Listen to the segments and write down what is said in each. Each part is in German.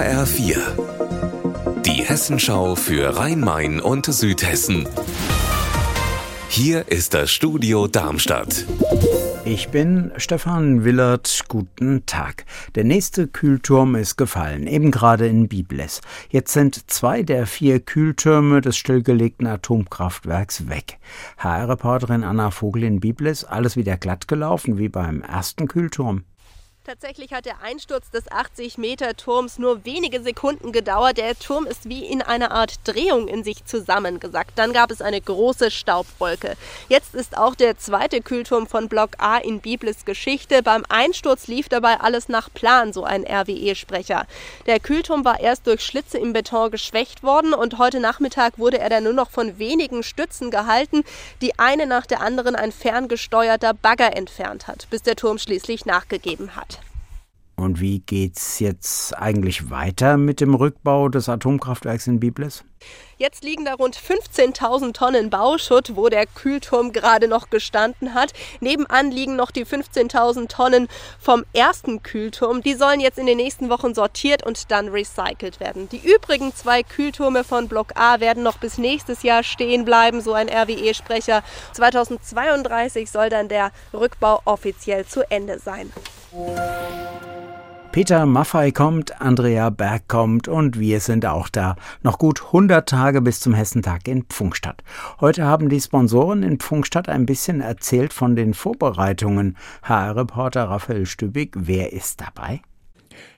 HR4. Die Hessenschau für Rhein-Main und Südhessen. Hier ist das Studio Darmstadt. Ich bin Stefan Willert. Guten Tag. Der nächste Kühlturm ist gefallen, eben gerade in Biblis. Jetzt sind zwei der vier Kühltürme des stillgelegten Atomkraftwerks weg. HR-Reporterin Anna Vogel in Biblis, alles wieder glatt gelaufen wie beim ersten Kühlturm. Tatsächlich hat der Einsturz des 80-Meter-Turms nur wenige Sekunden gedauert. Der Turm ist wie in einer Art Drehung in sich zusammengesackt. Dann gab es eine große Staubwolke. Jetzt ist auch der zweite Kühlturm von Block A in Biblis Geschichte. Beim Einsturz lief dabei alles nach Plan, so ein RWE-Sprecher. Der Kühlturm war erst durch Schlitze im Beton geschwächt worden und heute Nachmittag wurde er dann nur noch von wenigen Stützen gehalten, die eine nach der anderen ein ferngesteuerter Bagger entfernt hat, bis der Turm schließlich nachgegeben hat. Und wie geht's jetzt eigentlich weiter mit dem Rückbau des Atomkraftwerks in Biblis? Jetzt liegen da rund 15.000 Tonnen Bauschutt, wo der Kühlturm gerade noch gestanden hat. Nebenan liegen noch die 15.000 Tonnen vom ersten Kühlturm. Die sollen jetzt in den nächsten Wochen sortiert und dann recycelt werden. Die übrigen zwei Kühltürme von Block A werden noch bis nächstes Jahr stehen bleiben, so ein RWE-Sprecher. 2032 soll dann der Rückbau offiziell zu Ende sein. Peter Maffei kommt, Andrea Berg kommt und wir sind auch da. Noch gut 100 Tage bis zum Hessentag in Pfungstadt. Heute haben die Sponsoren in Pfungstadt ein bisschen erzählt von den Vorbereitungen. HR-Reporter Raphael Stübig, wer ist dabei?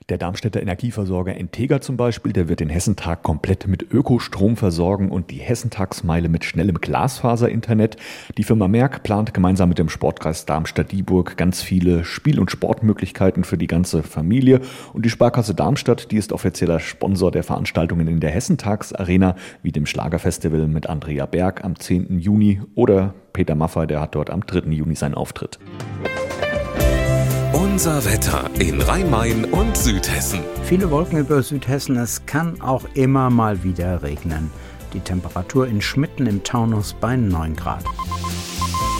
Der Darmstädter Energieversorger Integra zum Beispiel, der wird den Hessentag komplett mit Ökostrom versorgen und die Hessentagsmeile mit schnellem Glasfaser-Internet. Die Firma Merck plant gemeinsam mit dem Sportkreis Darmstadt-Dieburg ganz viele Spiel- und Sportmöglichkeiten für die ganze Familie. Und die Sparkasse Darmstadt, die ist offizieller Sponsor der Veranstaltungen in der Hessentagsarena, wie dem Schlagerfestival mit Andrea Berg am 10. Juni oder Peter Maffay, der hat dort am 3. Juni seinen Auftritt. Unser Wetter in Rhein-Main und Südhessen. Viele Wolken über Südhessen. Es kann auch immer mal wieder regnen. Die Temperatur in Schmitten im Taunus bei 9 Grad.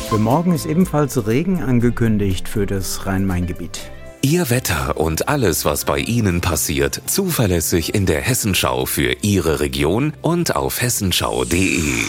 Für morgen ist ebenfalls Regen angekündigt für das Rhein-Main-Gebiet. Ihr Wetter und alles, was bei Ihnen passiert, zuverlässig in der Hessenschau für Ihre Region und auf hessenschau.de.